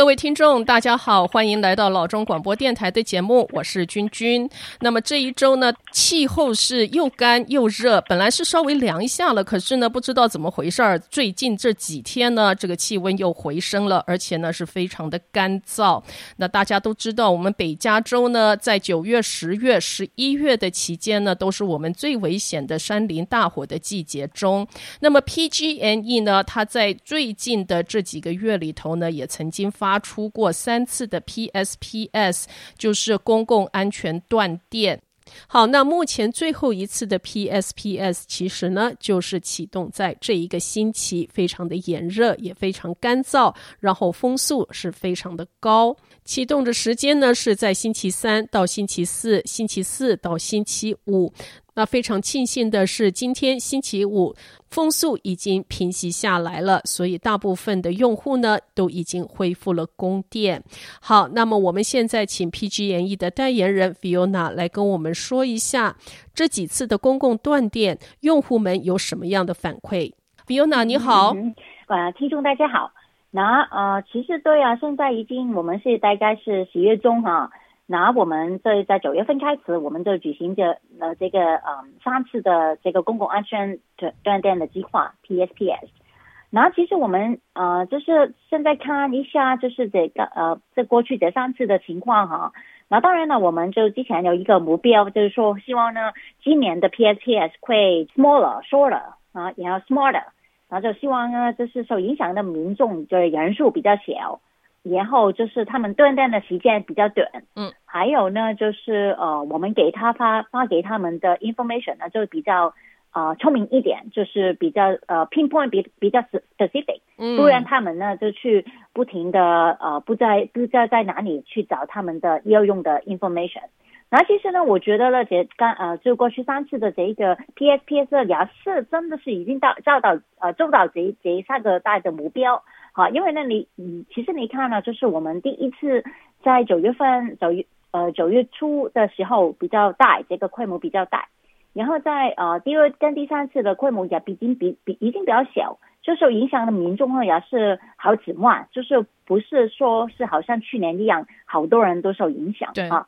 各位听众，大家好，欢迎来到老中广播电台的节目，我是君君。那么这一周呢，气候是又干又热，本来是稍微凉一下了，可是呢，不知道怎么回事儿，最近这几天呢，这个气温又回升了，而且呢是非常的干燥。那大家都知道，我们北加州呢，在九月、十月、十一月的期间呢，都是我们最危险的山林大火的季节中。那么 PGNE 呢，它在最近的这几个月里头呢，也曾经发发出过三次的 PSPS，就是公共安全断电。好，那目前最后一次的 PSPS，其实呢就是启动在这一个星期，非常的炎热，也非常干燥，然后风速是非常的高。启动的时间呢是在星期三到星期四，星期四到星期五。那非常庆幸的是，今天星期五风速已经平息下来了，所以大部分的用户呢都已经恢复了供电。好，那么我们现在请 PG&E 的代言人 Fiona 来跟我们说一下这几次的公共断电，用户们有什么样的反馈？Fiona 你好，呃，听众大家好。那呃，其实对啊，现在已经我们是大概是十月中哈。那我们这在九月份开始，我们就举行着呃这个呃三次的这个公共安全断断电的计划 PSPS。那其实我们呃就是现在看一下，就是这个呃这过去这三次的情况哈。那当然了，我们就之前有一个目标，就是说希望呢今年的 PSPS 会 smaller shorter 啊，然后 smarter，然后就希望呢就是受影响的民众就是人数比较小。然后就是他们断电的时间比较短，嗯，还有呢，就是呃，我们给他发发给他们的 information 呢，就比较呃聪明一点，就是比较呃 pinpoint 比比较 specific，嗯，不然他们呢就去不停的呃不在不知道在哪里去找他们的要用的 information。那其实呢，我觉得呢，这刚呃就过去三次的这一个 PSPS 的也是真的是已经到照到呃做到这这三个大的目标。好，因为呢，你嗯，其实你看呢，就是我们第一次在九月份九月呃九月初的时候比较大，这个规模比较大，然后在呃第二跟第三次的规模也已经比比已经比较小，就受影响的民众呢也是好几万，就是不是说是好像去年一样，好多人都受影响对啊。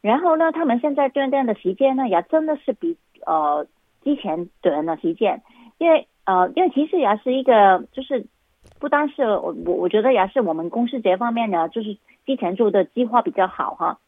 然后呢，他们现在锻炼的时间呢也真的是比呃之前短的时间，因为呃因为其实也是一个就是。不单是我我我觉得也是我们公司这方面呢，就是之前做的计划比较好哈，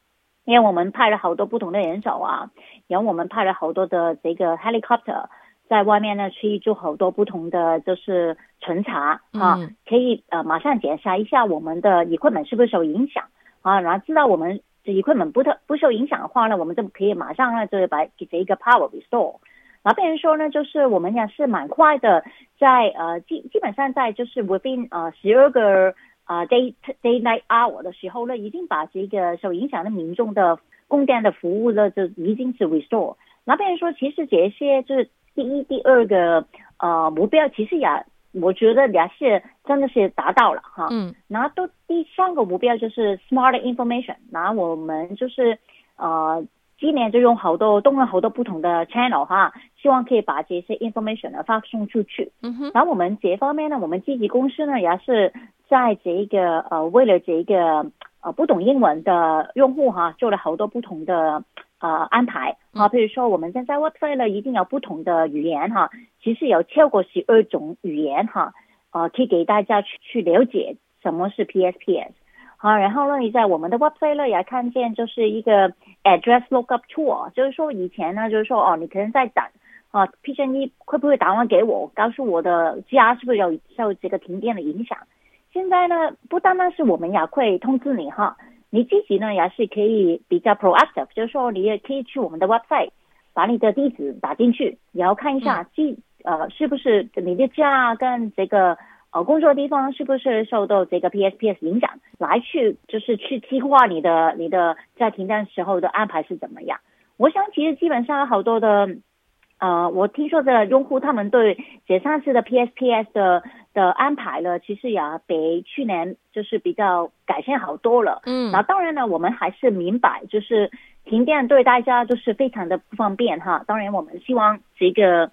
因为我们派了好多不同的人手啊，然后我们派了好多的这个 helicopter 在外面呢去做好多不同的就是巡查啊，可以呃马上检查一下我们的 equipment 是不是受影响啊，然后知道我们这 equipment 不特不受影响的话呢，我们就可以马上呢就是把给这一个 power restore。那别人说呢，就是我们也是蛮快的，在呃基基本上在就是 within 呃十二个啊 day day night hour 的时候呢，已经把这个受影响的民众的供电的服务呢，就已经是 restore。那别人说，其实这些就是第一、第二个呃目标，其实也我觉得也是真的是达到了哈。嗯。然后都第三个目标就是 smart information，然后我们就是呃。今年就用好多动了好多不同的 channel 哈，希望可以把这些 information 呢发送出去。嗯哼。然后我们这方面呢，我们积极公司呢也是在这一个呃为了这一个呃不懂英文的用户哈，做了好多不同的呃安排啊。比如说我们现在 website 呢一定有不同的语言哈，其实有超过十二种语言哈，呃可以给大家去去了解什么是 PSPS。好，然后呢，你在我们的 website 呢也看见就是一个 address lookup tool，就是说以前呢，就是说哦，你可能在等啊，PG&E 会不会打电话给我，告诉我的家是不是有受这个停电的影响？现在呢，不单单是我们也会通知你哈，你自己呢也是可以比较 proactive，就是说你也可以去我们的 website，把你的地址打进去，然后看一下，既呃是不是你的家跟这个。呃，工作的地方是不是受到这个 PSPS 影响？来去就是去计划你的你的在停电时候的安排是怎么样？我想其实基本上好多的，呃，我听说的用户他们对这三次的 PSPS 的的安排呢，其实也比去年就是比较改善好多了。嗯，那当然呢，我们还是明白，就是停电对大家就是非常的不方便哈。当然，我们希望这个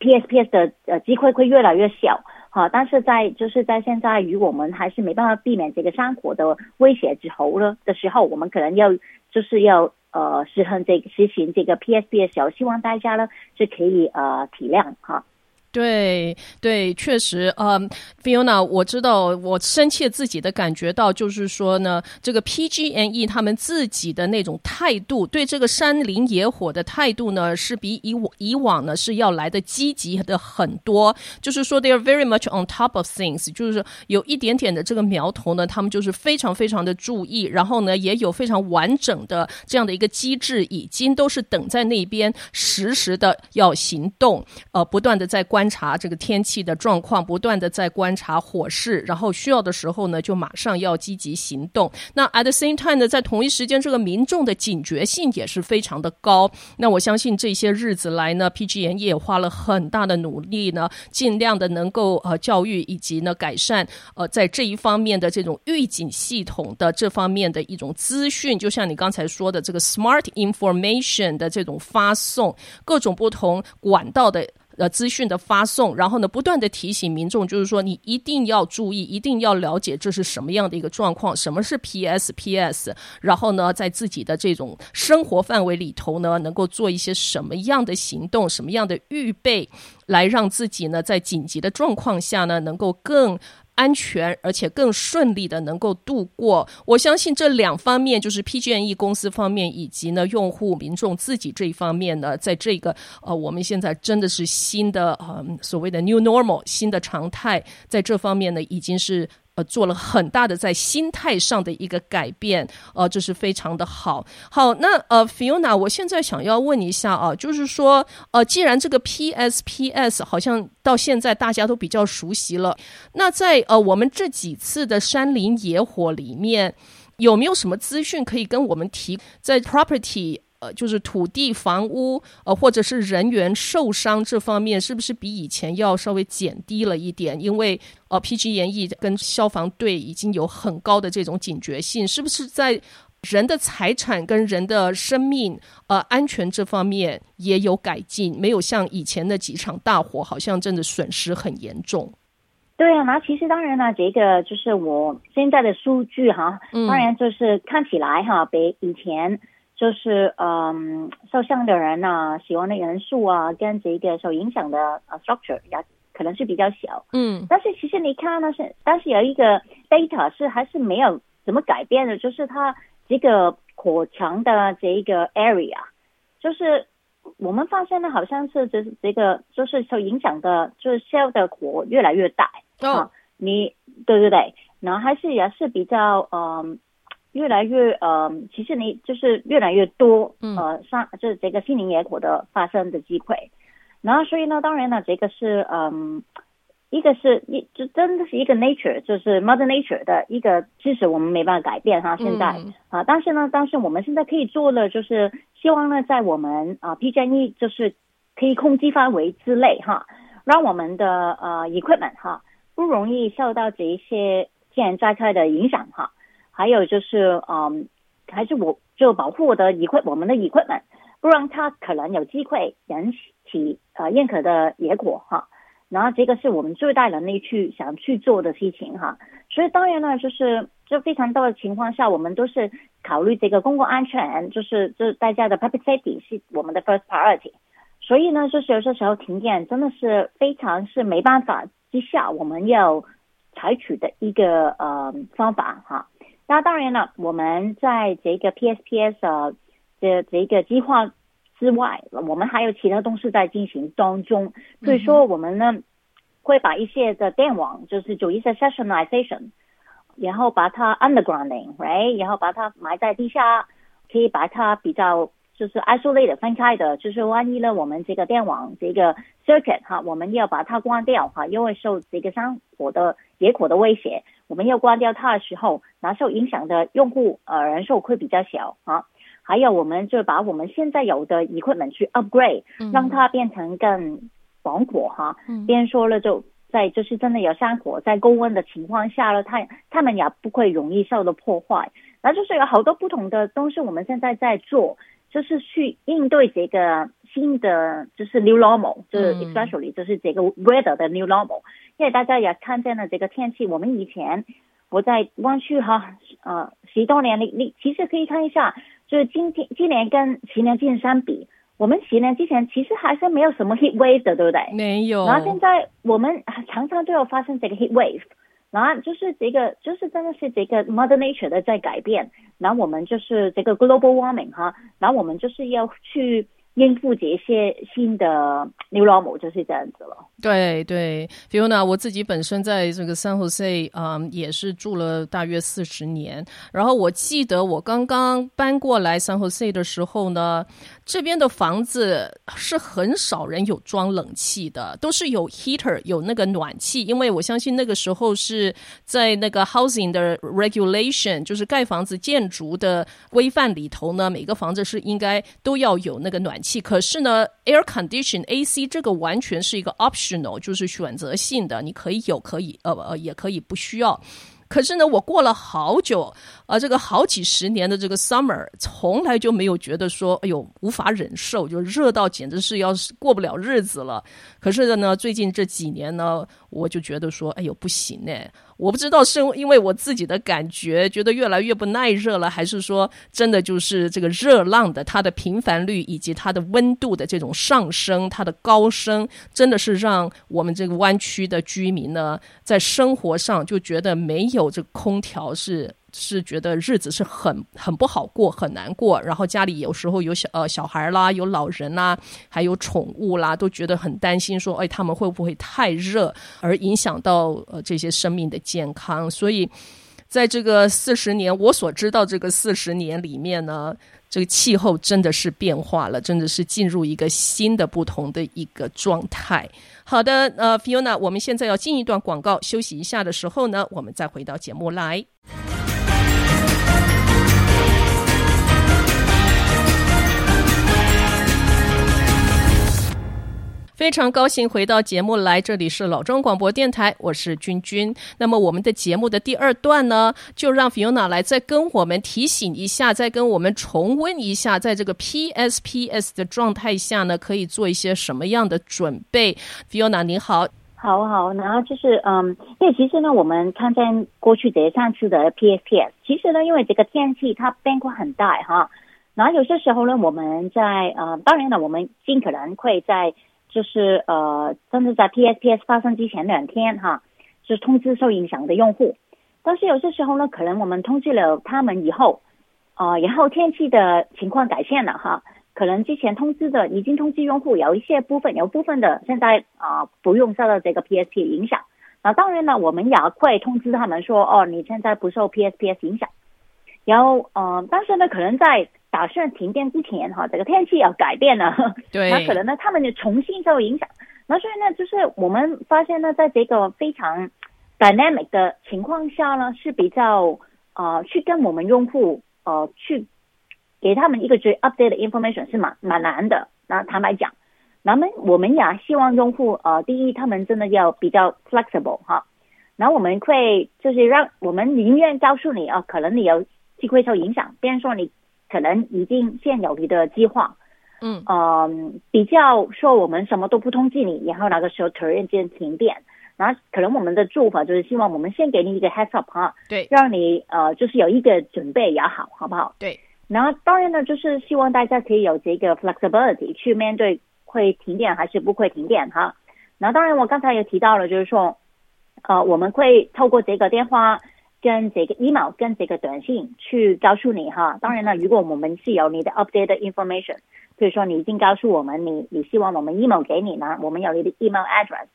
PSPS 的呃机会会越来越小。好，但是在就是在现在，与我们还是没办法避免这个山火的威胁之后呢的时候，我们可能要就是要呃实行这个实行这个 PSP 的时候，希望大家呢是可以呃体谅哈。对对，确实，嗯，Fiona，我知道，我深切自己的感觉到，就是说呢，这个 PG&E 他们自己的那种态度，对这个山林野火的态度呢，是比以以往呢是要来的积极的很多。就是说，they are very much on top of things，就是有一点点的这个苗头呢，他们就是非常非常的注意，然后呢，也有非常完整的这样的一个机制，已经都是等在那边，实时的要行动，呃，不断的在关。观察这个天气的状况，不断的在观察火势，然后需要的时候呢，就马上要积极行动。那 at the same time 呢，在同一时间，这个民众的警觉性也是非常的高。那我相信这些日子来呢，PG&E 也花了很大的努力呢，尽量的能够呃教育以及呢改善呃在这一方面的这种预警系统的这方面的一种资讯。就像你刚才说的这个 smart information 的这种发送，各种不同管道的。呃，资讯的发送，然后呢，不断的提醒民众，就是说，你一定要注意，一定要了解这是什么样的一个状况，什么是 PSPS，然后呢，在自己的这种生活范围里头呢，能够做一些什么样的行动，什么样的预备，来让自己呢，在紧急的状况下呢，能够更。安全而且更顺利的能够度过，我相信这两方面就是 PG&E 公司方面以及呢用户民众自己这一方面呢，在这个呃我们现在真的是新的呃所谓的 New Normal 新的常态，在这方面呢已经是。呃做了很大的在心态上的一个改变，呃，这是非常的好。好，那呃，Fiona，我现在想要问一下啊，就是说，呃，既然这个 PSPS 好像到现在大家都比较熟悉了，那在呃我们这几次的山林野火里面，有没有什么资讯可以跟我们提？在 property。呃，就是土地、房屋，呃，或者是人员受伤这方面，是不是比以前要稍微减低了一点？因为呃，PG&E 跟消防队已经有很高的这种警觉性，是不是在人的财产跟人的生命呃安全这方面也有改进？没有像以前的几场大火，好像真的损失很严重。对啊，那其实当然了，这个就是我现在的数据哈，当然就是看起来哈，比以前。就是嗯，受伤的人啊，死亡的人数啊，跟这个受影响的呃 structure 也可能是比较小，嗯，但是其实你看呢是，但是有一个 data 是还是没有怎么改变的，就是它这个火墙的这一个 area，就是我们发现呢，好像是这这个就是受影响的，就是烧的火越来越大，哦、啊，你对对对，然后还是也是比较嗯。越来越呃，其实你就是越来越多呃，上就是这个心灵野火的发生的机会，然后所以呢，当然呢，这个是嗯，一个是一就真的是一个 nature，就是 mother nature 的一个知识，我们没办法改变哈。现在啊，但是呢，但是我们现在可以做的就是希望呢，在我们啊 PG&E 就是可以控制范围之内哈，让我们的呃 equipment 哈不容易受到这一些天然灾害的影响哈。还有就是，嗯，还是我就保护我的乙炔我们的 equipment，不让它可能有机会引起呃任何的野火哈。然后这个是我们最大能力去想去做的事情哈。所以当然呢，就是就非常多的情况下，我们都是考虑这个公共安全，就是就是大家的 public safety 是我们的 first priority。所以呢，就是有些时候停电真的是非常是没办法之下，我们要采取的一个呃方法哈。那当然了，我们在这个 PSPS 的这这个计划之外，我们还有其他东西在进行当中。所以说，我们呢会把一些的电网，就是做一些 sectionization，然后把它 undergrounding，right，然后把它埋在地下，可以把它比较就是 isolated 分开的，就是万一呢，我们这个电网这个 circuit 哈，我们要把它关掉哈，因为受这个山火的野火的威胁。我们要关掉它的时候，那受影响的用户呃人数会比较小啊。还有，我们就把我们现在有的 equipment 去 upgrade，让它变成更防火哈。别、人、说了，就在就是真的有山火在高温的情况下了，它它们也不会容易受到破坏。那就是有好多不同的东西，我们现在在做，就是去应对这个新的就是 new normal，就是 especially 就是这个 weather 的 new normal。因为大家也看见了这个天气，我们以前我在湾区哈，呃，十多年，你你其实可以看一下，就是今天今年跟十年之前相比，我们十年之前其实还是没有什么 heat wave 的，对不对？没有。然后现在我们常常都有发生这个 heat wave，然后就是这个就是真的是这个 mother nature 的在改变，然后我们就是这个 global warming 哈，然后我们就是要去。应付这些新的刘老母就是这样子了。对对，Fiona，我自己本身在这个 San Jose，嗯，也是住了大约四十年。然后我记得我刚刚搬过来三河 C 的时候呢，这边的房子是很少人有装冷气的，都是有 heater 有那个暖气。因为我相信那个时候是在那个 housing 的 regulation，就是盖房子建筑的规范里头呢，每个房子是应该都要有那个暖气。可是呢，air condition AC 这个完全是一个 optional，就是选择性的，你可以有，可以呃呃，也可以不需要。可是呢，我过了好久，啊，这个好几十年的这个 summer，从来就没有觉得说，哎呦，无法忍受，就热到简直是要过不了日子了。可是呢，最近这几年呢，我就觉得说，哎呦，不行呢。我不知道是因为我自己的感觉觉得越来越不耐热了，还是说真的就是这个热浪的它的频繁率以及它的温度的这种上升，它的高升，真的是让我们这个湾区的居民呢，在生活上就觉得没有这空调是。是觉得日子是很很不好过，很难过。然后家里有时候有小呃小孩啦，有老人啦，还有宠物啦，都觉得很担心，说哎，他们会不会太热而影响到呃这些生命的健康？所以，在这个四十年，我所知道这个四十年里面呢，这个气候真的是变化了，真的是进入一个新的不同的一个状态。好的，呃，Fiona，我们现在要进一段广告，休息一下的时候呢，我们再回到节目来。非常高兴回到节目来，这里是老庄广播电台，我是君君。那么我们的节目的第二段呢，就让 Fiona 来再跟我们提醒一下，再跟我们重温一下，在这个 PSPS 的状态下呢，可以做一些什么样的准备。Fiona 你好，好好，然后就是嗯，因为其实呢，我们看见过去这上次的 PSPS，其实呢，因为这个天气它变化很大哈，然后有些时候呢，我们在呃，当然了，我们尽可能会在就是呃，甚至在 PSPS 发生之前两天哈，是通知受影响的用户。但是有些时候呢，可能我们通知了他们以后，呃，然后天气的情况改善了哈，可能之前通知的已经通知用户有一些部分，有部分的现在啊、不用受到这个 PSP 影响。那当然了，我们也会通知他们说，哦，你现在不受 PSPS 影响。然后呃，但是呢，可能在打算停电之前哈，这个天气要改变了，对，那可能呢，他们就重新受影响。那所以呢，就是我们发现呢，在这个非常 dynamic 的情况下呢，是比较呃，去跟我们用户呃，去给他们一个最 update 的 information 是蛮蛮难的。那坦白讲，那么我们也希望用户呃，第一，他们真的要比较 flexible 哈。然后我们会就是让我们宁愿告诉你啊、呃，可能你有机会受影响，比如说你。可能已经现有你的计划，嗯，呃，比较说我们什么都不通知你，然后那个时候突然间停电，然后可能我们的做法就是希望我们先给你一个 heads up 哈，对，让你呃就是有一个准备也好，好不好？对，然后当然呢，就是希望大家可以有这个 flexibility 去面对会停电还是不会停电哈。然后当然我刚才也提到了，就是说，呃，我们会透过这个电话。跟这个 email 跟这个短信去告诉你哈，当然了，如果我们是有你的 updated information，比如说你已经告诉我们你你希望我们 email 给你呢，我们有你的 email address。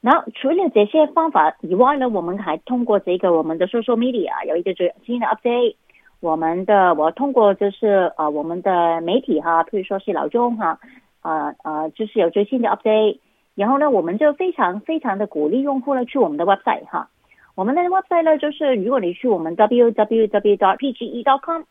然后除了这些方法以外呢，我们还通过这个我们的 social media 有一个最新的 update。我们的我通过就是呃我们的媒体哈，譬如说是老中哈，呃呃就是有最新的 update。然后呢，我们就非常非常的鼓励用户呢去我们的 website 哈。我们的 website 呢，就是如果你去我们 www.pge.com，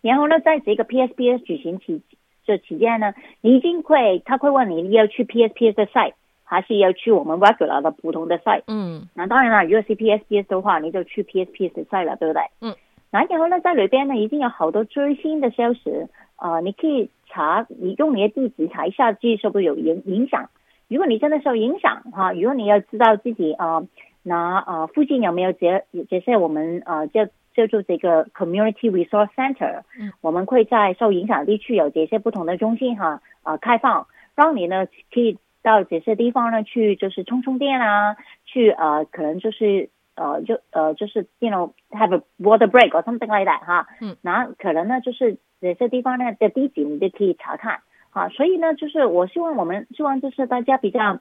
然后呢，在这个 PSPS 举行期这期间呢，你一定会他会问你，你要去 PSPS 的 site，还是要去我们 regular 的普通的 site？嗯，那当然了，如果是 PSPS 的话，你就去 PSPS 的 site 了，对不对？嗯，那然后呢，在里边呢，已经有好多最新的消息，呃，你可以查，你用你的地址查一下，自己是不是有影影响？如果你真的受影响哈，如果你要知道自己呃，那呃附近有没有这这些我们呃叫叫做这个 community resource center，嗯，我们会在受影响地区有这些不同的中心哈啊、呃、开放，让你呢可以到这些地方呢去就是充充电啊，去呃可能就是。呃，就呃，就是 you know have a water break or something like that 哈，嗯，然后可能呢，就是这些地方呢的地址你就可以查看，啊，所以呢，就是我希望我们希望就是大家比较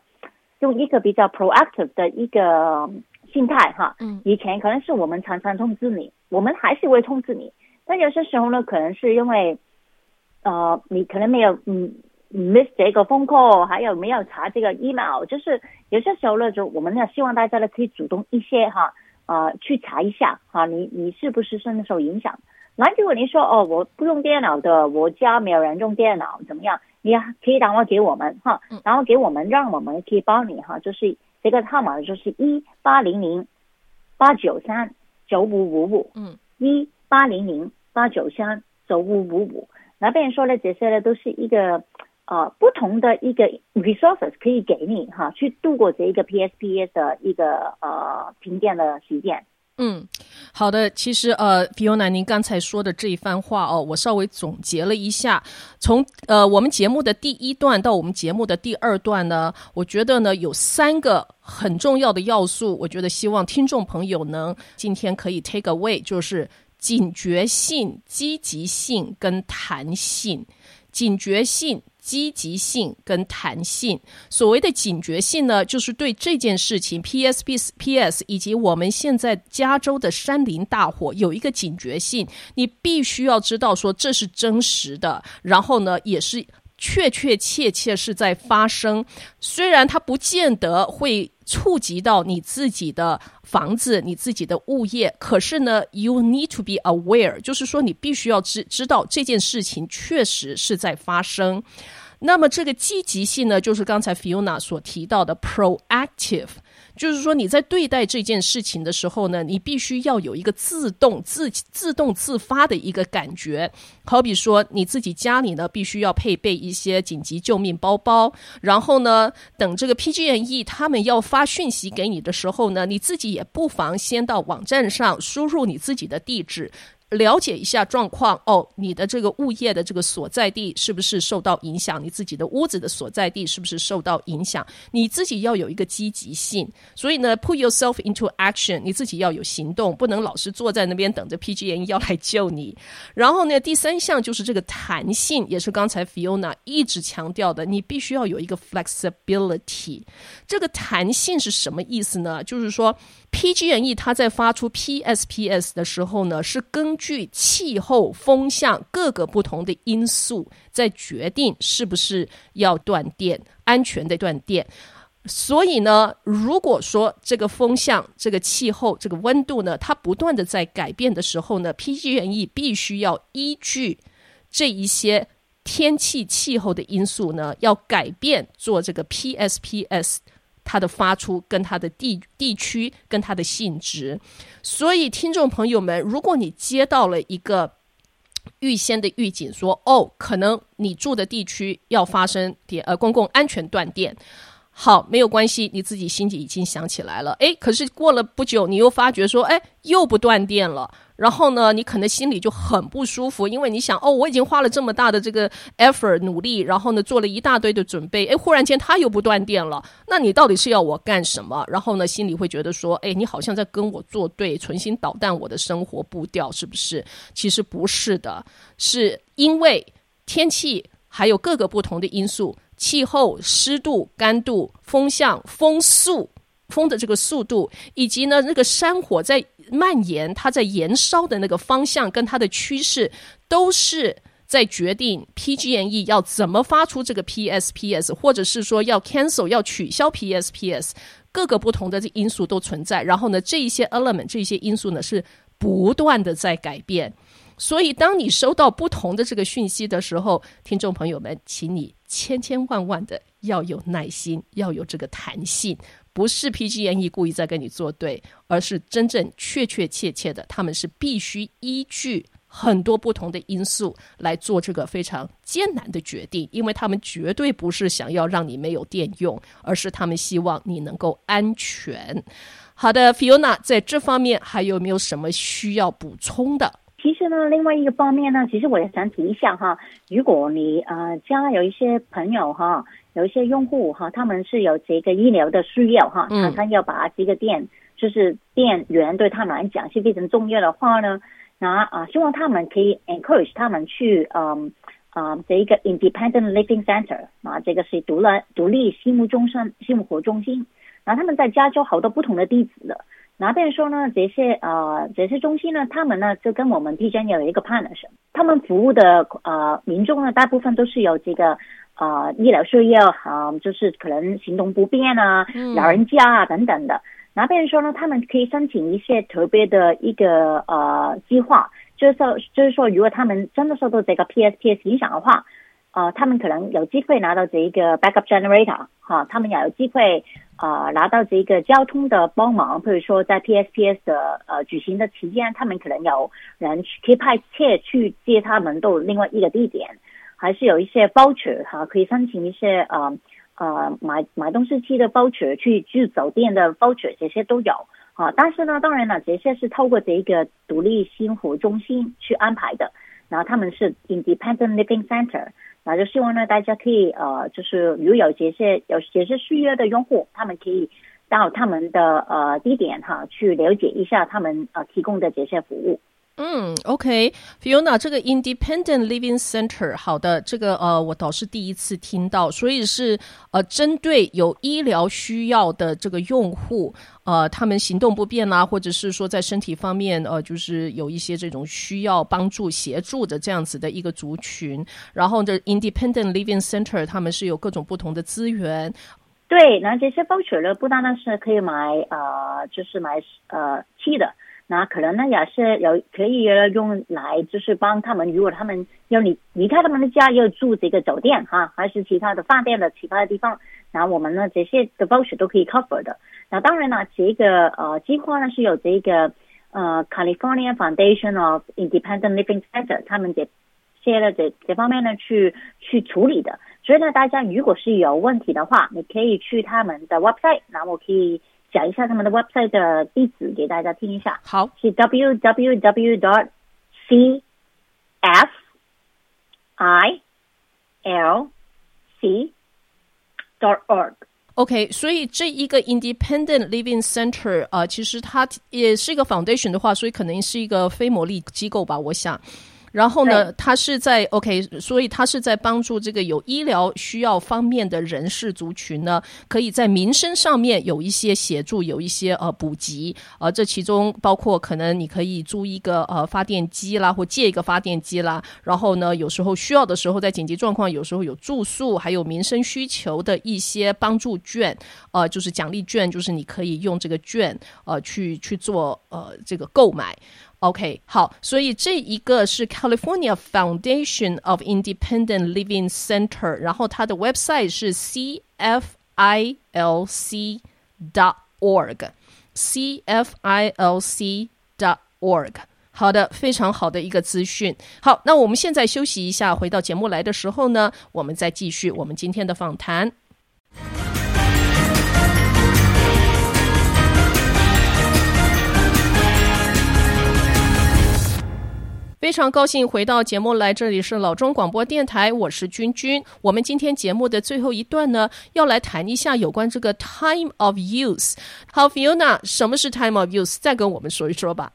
用一个比较 proactive 的一个心态哈，嗯，以前可能是我们常常通知你，我们还是会通知你，但有些时候呢，可能是因为呃，你可能没有嗯。miss 这个 phone call，还有没有查这个 email？就是有些时候呢，就我们呢希望大家呢可以主动一些哈，呃，去查一下哈，你你是不是深受影响？那如果你说哦，我不用电脑的，我家没有人用电脑，怎么样？你可以打电话给我们哈，然后给我们，让我们可以帮你哈，就是这个号码就是一八零零八九三九五五五，嗯，一八零零八九三九五五五。那边说的这些呢，都是一个。呃，不同的一个 resources 可以给你哈，去度过这一个 PSPS 的一个呃停电的时间。嗯，好的。其实呃，Fiona，您刚才说的这一番话哦，我稍微总结了一下，从呃我们节目的第一段到我们节目的第二段呢，我觉得呢有三个很重要的要素，我觉得希望听众朋友能今天可以 take away，就是警觉性、积极性跟弹性。警觉性。积极性跟弹性，所谓的警觉性呢，就是对这件事情 PSPS 以及我们现在加州的山林大火有一个警觉性，你必须要知道说这是真实的，然后呢，也是确确切切是在发生，虽然它不见得会。触及到你自己的房子、你自己的物业，可是呢，you need to be aware，就是说你必须要知知道这件事情确实是在发生。那么这个积极性呢，就是刚才 Fiona 所提到的 proactive。就是说，你在对待这件事情的时候呢，你必须要有一个自动、自自动自发的一个感觉。好比说，你自己家里呢，必须要配备一些紧急救命包包。然后呢，等这个 PG&E 他们要发讯息给你的时候呢，你自己也不妨先到网站上输入你自己的地址。了解一下状况哦，你的这个物业的这个所在地是不是受到影响？你自己的屋子的所在地是不是受到影响？你自己要有一个积极性，所以呢，put yourself into action，你自己要有行动，不能老是坐在那边等着 PG&E 要来救你。然后呢，第三项就是这个弹性，也是刚才 Fiona 一直强调的，你必须要有一个 flexibility。这个弹性是什么意思呢？就是说。PG&E 它在发出 PSPS 的时候呢，是根据气候、风向各个不同的因素，在决定是不是要断电、安全的断电。所以呢，如果说这个风向、这个气候、这个温度呢，它不断的在改变的时候呢，PG&E 必须要依据这一些天气、气候的因素呢，要改变做这个 PSPS。它的发出跟它的地地区跟它的性质，所以听众朋友们，如果你接到了一个预先的预警说，哦，可能你住的地区要发生电呃公共安全断电，好，没有关系，你自己心里已经想起来了，诶，可是过了不久，你又发觉说，诶，又不断电了。然后呢，你可能心里就很不舒服，因为你想，哦，我已经花了这么大的这个 effort 努力，然后呢，做了一大堆的准备，诶，忽然间它又不断电了，那你到底是要我干什么？然后呢，心里会觉得说，诶，你好像在跟我作对，存心捣蛋我的生活步调，是不是？其实不是的，是因为天气还有各个不同的因素，气候、湿度、干度、风向、风速。风的这个速度，以及呢那个山火在蔓延，它在燃烧的那个方向跟它的趋势，都是在决定 PG&E 要怎么发出这个 PSPS，或者是说要 cancel 要取消 PSPS，各个不同的因素都存在。然后呢，这一些 element 这些因素呢是不断的在改变。所以当你收到不同的这个讯息的时候，听众朋友们，请你千千万万的要有耐心，要有这个弹性。不是 PG&E 故意在跟你作对，而是真正确确切切的，他们是必须依据很多不同的因素来做这个非常艰难的决定，因为他们绝对不是想要让你没有电用，而是他们希望你能够安全。好的，Fiona，在这方面还有没有什么需要补充的？其实呢，另外一个方面呢，其实我也想提一下哈，如果你呃家有一些朋友哈，有一些用户哈，他们是有这个医疗的需要哈，常常要把这个电，就是电源对他们来讲是非常重要的话呢。那啊，希望他们可以 encourage 他们去嗯啊这一个 independent living center 啊，这个是独立独立心目中心生活中心。然后他们在加州好多不同的地址的。然后比如说呢，这些呃这些中心呢，他们呢就跟我们 TGen 有一个 partnership，他们服务的呃民众呢，大部分都是有这个呃医疗需要啊，就是可能行动不便啊，老人家啊等等的。那比如说呢，他们可以申请一些特别的一个呃计划，就是说，就是说，如果他们真的受到这个 PSPS 影响的话，呃，他们可能有机会拿到这一个 backup generator 哈，他们也有机会呃拿到这一个交通的帮忙，比如说在 PSPS 的呃举行的期间，他们可能有人去可以派车去接他们到另外一个地点，还是有一些 voucher 哈，可以申请一些呃。呃，买买东西去的 voucher 去住酒店的 voucher 这些都有啊。但是呢，当然了，这些是透过这一个独立生活中心去安排的。然后他们是 Independent Living Center，那就希望呢，大家可以呃，就是如有这些有这些续约的用户，他们可以到他们的呃地点哈，去了解一下他们呃提供的这些服务。嗯，OK，Fiona，这个 Independent Living Center，好的，这个呃，我倒是第一次听到，所以是呃，针对有医疗需要的这个用户，呃，他们行动不便啦，或者是说在身体方面，呃，就是有一些这种需要帮助协助的这样子的一个族群，然后这 Independent Living Center，他们是有各种不同的资源，对，那这些保险呢，不单单是可以买呃，就是买呃吃的。那可能呢也是有可以用来，就是帮他们，如果他们要离离开他们的家，要住这个酒店哈，还是其他的饭店的其他的地方，那我们呢这些的 voucher 都可以 cover 的。那当然了，这个呃计划呢是有这个呃 California Foundation of Independent Living Center 他们这些了这这方面呢去去处理的。所以呢，大家如果是有问题的话，你可以去他们的 website，那我可以。讲一下他们的 website 的地址给大家听一下。好，是 www dot c f i l c dot org。OK，所以这一个 Independent Living Center 啊、呃，其实它也是一个 foundation 的话，所以可能是一个非牟利机构吧，我想。然后呢，他是在 OK，所以他是在帮助这个有医疗需要方面的人士族群呢，可以在民生上面有一些协助，有一些呃补给。呃，这其中包括可能你可以租一个呃发电机啦，或借一个发电机啦。然后呢，有时候需要的时候，在紧急状况，有时候有住宿，还有民生需求的一些帮助券，呃，就是奖励券，就是你可以用这个券呃去去做呃这个购买。OK，好，所以这一个是 California Foundation of Independent Living Center，然后它的 website 是 CFILC dot org，CFILC dot org。好的，非常好的一个资讯。好，那我们现在休息一下，回到节目来的时候呢，我们再继续我们今天的访谈。 非常高兴回到节目来，这里是老中广播电台，我是君君。我们今天节目的最后一段呢，要来谈一下有关这个 time of use。好，Fiona，什么是 time of use？再跟我们说一说吧。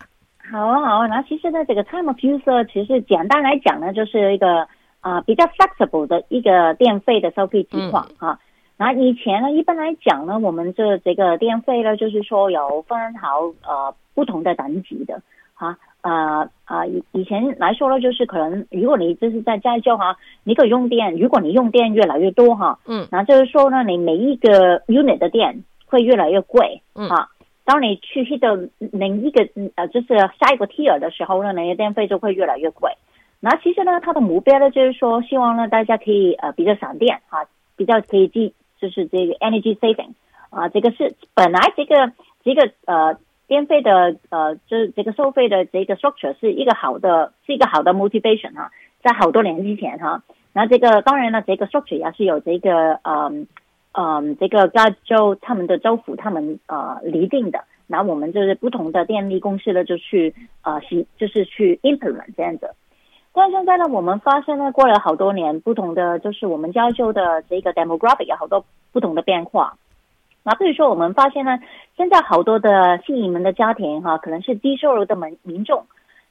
好啊，好啊。那其实呢，这个 time of use 其实简单来讲呢，就是一个啊、呃、比较 flexible 的一个电费的收费情况啊。那、嗯、以前呢，一般来讲呢，我们这这个电费呢，就是说有分好呃不同的等级的啊。呃呃，以以前来说呢，就是可能如果你就是在加州哈，你可以用电，如果你用电越来越多哈，嗯，那就是说呢，你每一个 unit 的电会越来越贵，嗯，啊，当你去 hit 到另一个呃，就是下一个 tier 的时候呢，你的电费就会越来越贵。那其实呢，它的目标呢，就是说希望呢，大家可以呃比较省电啊，比较可以记，就是这个 energy saving 啊，这个是本来这个这个呃。电费的呃，就是这个收费的这个 structure 是一个好的，是一个好的 motivation 哈，在好多年之前哈，那这个当然了，这个 structure 也是有这个嗯嗯，这个加州他们的州府他们呃厘定的，那我们就是不同的电力公司呢就去呃是就是去 implement 这样子。但现在呢，我们发现呢，过了好多年，不同的就是我们加州的这个 demographic 有好多不同的变化。那比如说，我们发现呢，现在好多的新移民的家庭哈，可能是低收入的民民众，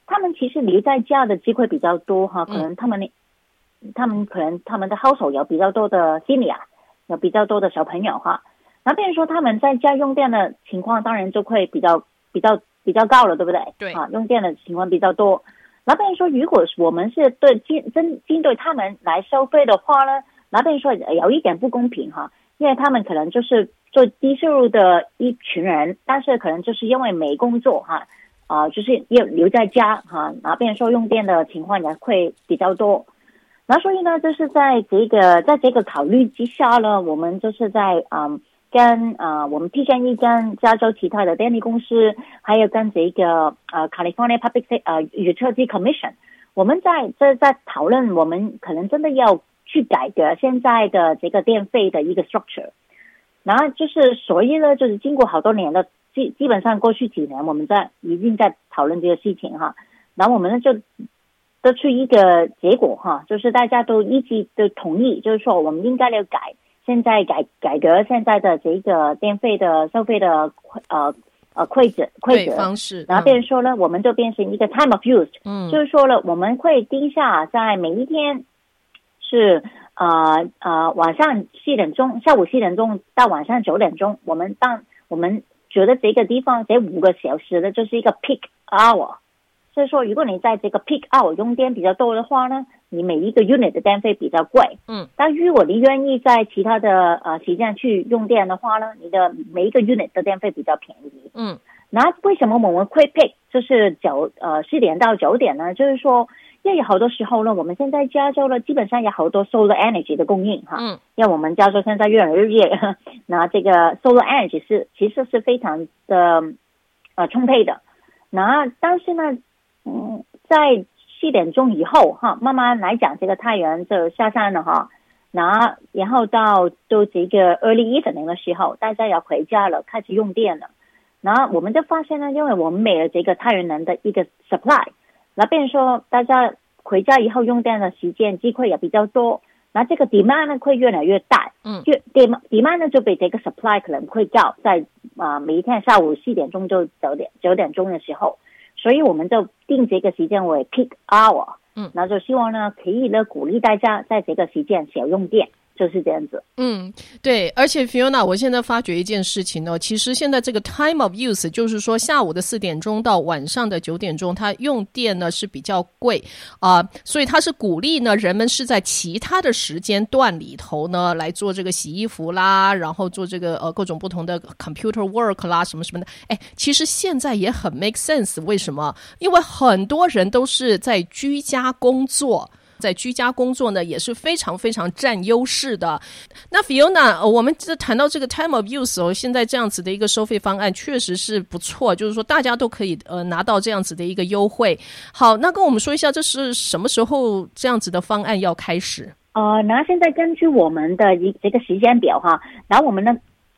他们其实留在家的机会比较多哈，可能他们、嗯、他们可能他们的 household 有比较多的 senior，有比较多的小朋友哈。那比如说他们在家用电的情况，当然就会比较比较比较高了，对不对？对啊，用电的情况比较多。那比如说，如果我们是对针针针对他们来收费的话呢，那比如说有一点不公平哈，因为他们可能就是做低收入的一群人，但是可能就是因为没工作哈，啊、就是要留在家哈，那比如说用电的情况也会比较多。那所以呢，就是在这个在这个考虑之下呢，我们就是在嗯。跟呃，我们 PG&E 跟加州其他的电力公司，还有跟这个呃 California Public 呃 Utility Commission，我们在在在讨论，我们可能真的要去改革现在的这个电费的一个 structure。然后就是，所以呢，就是经过好多年的基基本上过去几年，我们在已经在讨论这个事情哈。然后我们呢就得出一个结果哈，就是大家都一致都同意，就是说我们应该要改。现在改改革现在的这个电费的收费的呃呃规则规则方式，然后变成说呢，嗯、我们就变成一个 time of use，嗯，就是说了，我们会定下在每一天是呃呃晚上七点钟，下午七点钟到晚上九点钟，我们当我们觉得这个地方这五个小时的就是一个 peak hour。所以说，如果你在这个 peak hour 用电比较多的话呢，你每一个 unit 的电费比较贵。嗯，但如果你愿意在其他的呃时间去用电的话呢，你的每一个 unit 的电费比较便宜。嗯，那为什么我们会 pick 就是九呃四点到九点呢？就是说，因为有好多时候呢，我们现在加州呢基本上有好多 solar energy 的供应哈。嗯，因为我们加州现在越来越热，那这个 solar energy 是其实是非常的呃充沛的。那但是呢？嗯，在七点钟以后哈，慢慢来讲，这个太阳就下山了哈。那然后到就这个 early evening 的时候，大家要回家了，开始用电了。那我们就发现呢，因为我们没有这个太阳能的一个 supply，那变成说大家回家以后用电的时间机会也比较多，那这个 demand 呢会越来越大。嗯，越 demand demand 呢就比这个 supply 可能会高，在啊每一天下午四点钟就九点九点钟的时候。所以我们就定这个时间为 peak hour，嗯，那就希望呢，可以呢鼓励大家在这个时间少用电。就是这样子，嗯，对，而且 Fiona，我现在发觉一件事情呢，其实现在这个 time of use 就是说下午的四点钟到晚上的九点钟，它用电呢是比较贵啊、所以它是鼓励呢人们是在其他的时间段里头呢来做这个洗衣服啦，然后做这个呃各种不同的 computer work 啦什么什么的。哎，其实现在也很 make sense，为什么？因为很多人都是在居家工作。在居家工作呢，也是非常非常占优势的。那 Fiona，我们这谈到这个 time of use 哦，现在这样子的一个收费方案确实是不错，就是说大家都可以呃拿到这样子的一个优惠。好，那跟我们说一下，这是什么时候这样子的方案要开始？呃，那现在根据我们的一这个时间表哈，然后我们呢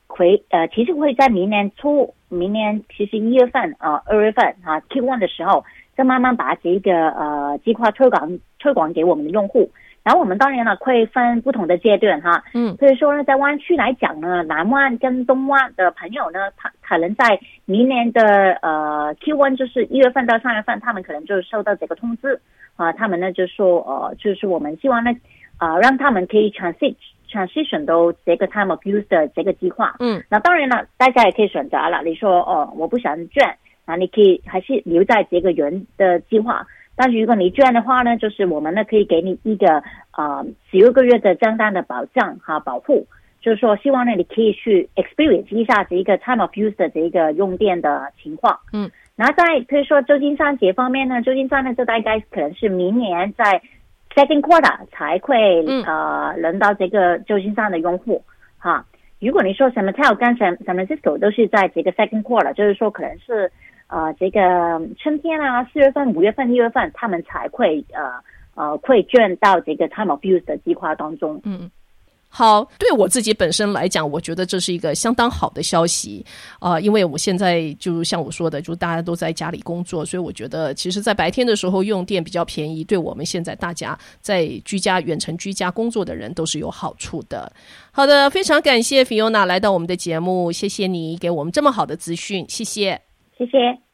会呃其实会在明年初，明年其实一月份啊二月份啊 Q one 的时候。就慢慢把这个呃计划推广推广给我们的用户，然后我们当然了会分不同的阶段哈，嗯，所以说呢，在湾区来讲呢，南湾跟东湾的朋友呢，他可能在明年的呃 Q1 就是一月份到三月份，他们可能就收到这个通知。啊，他们呢就说呃，就是我们希望呢啊、呃，让他们可以 transit transition 到这个 time of use 的这个计划，嗯，那当然了，大家也可以选择了，你说哦，我不想转。那你可以还是留在这个原的计划，但是如果你这样的话呢，就是我们呢可以给你一个啊十六个月的账单的保障哈保护，就是说希望呢你可以去 experience 一下这一个 time of use 的这一个用电的情况。嗯，然后在比如说旧金山这方面呢，旧金山呢就大概可能是明年在 second quarter 才会呃轮到这个旧金山的用户哈。如果你说 San Mateo 跟 San San Francisco 都是在这个 second quarter，就是说可能是呃这个春天啊，四月份、五月份、六月份，他们才会呃呃会卷到这个 time of use 的计划当中。嗯。好，对我自己本身来讲，我觉得这是一个相当好的消息啊，因为我现在就像我说的，就大家都在家里工作，所以我觉得其实，在白天的时候用电比较便宜，对我们现在大家在居家远程居家工作的人都是有好处的。好的，非常感谢 Fiona 来到我们的节目，谢谢你给我们这么好的资讯，谢谢，谢谢。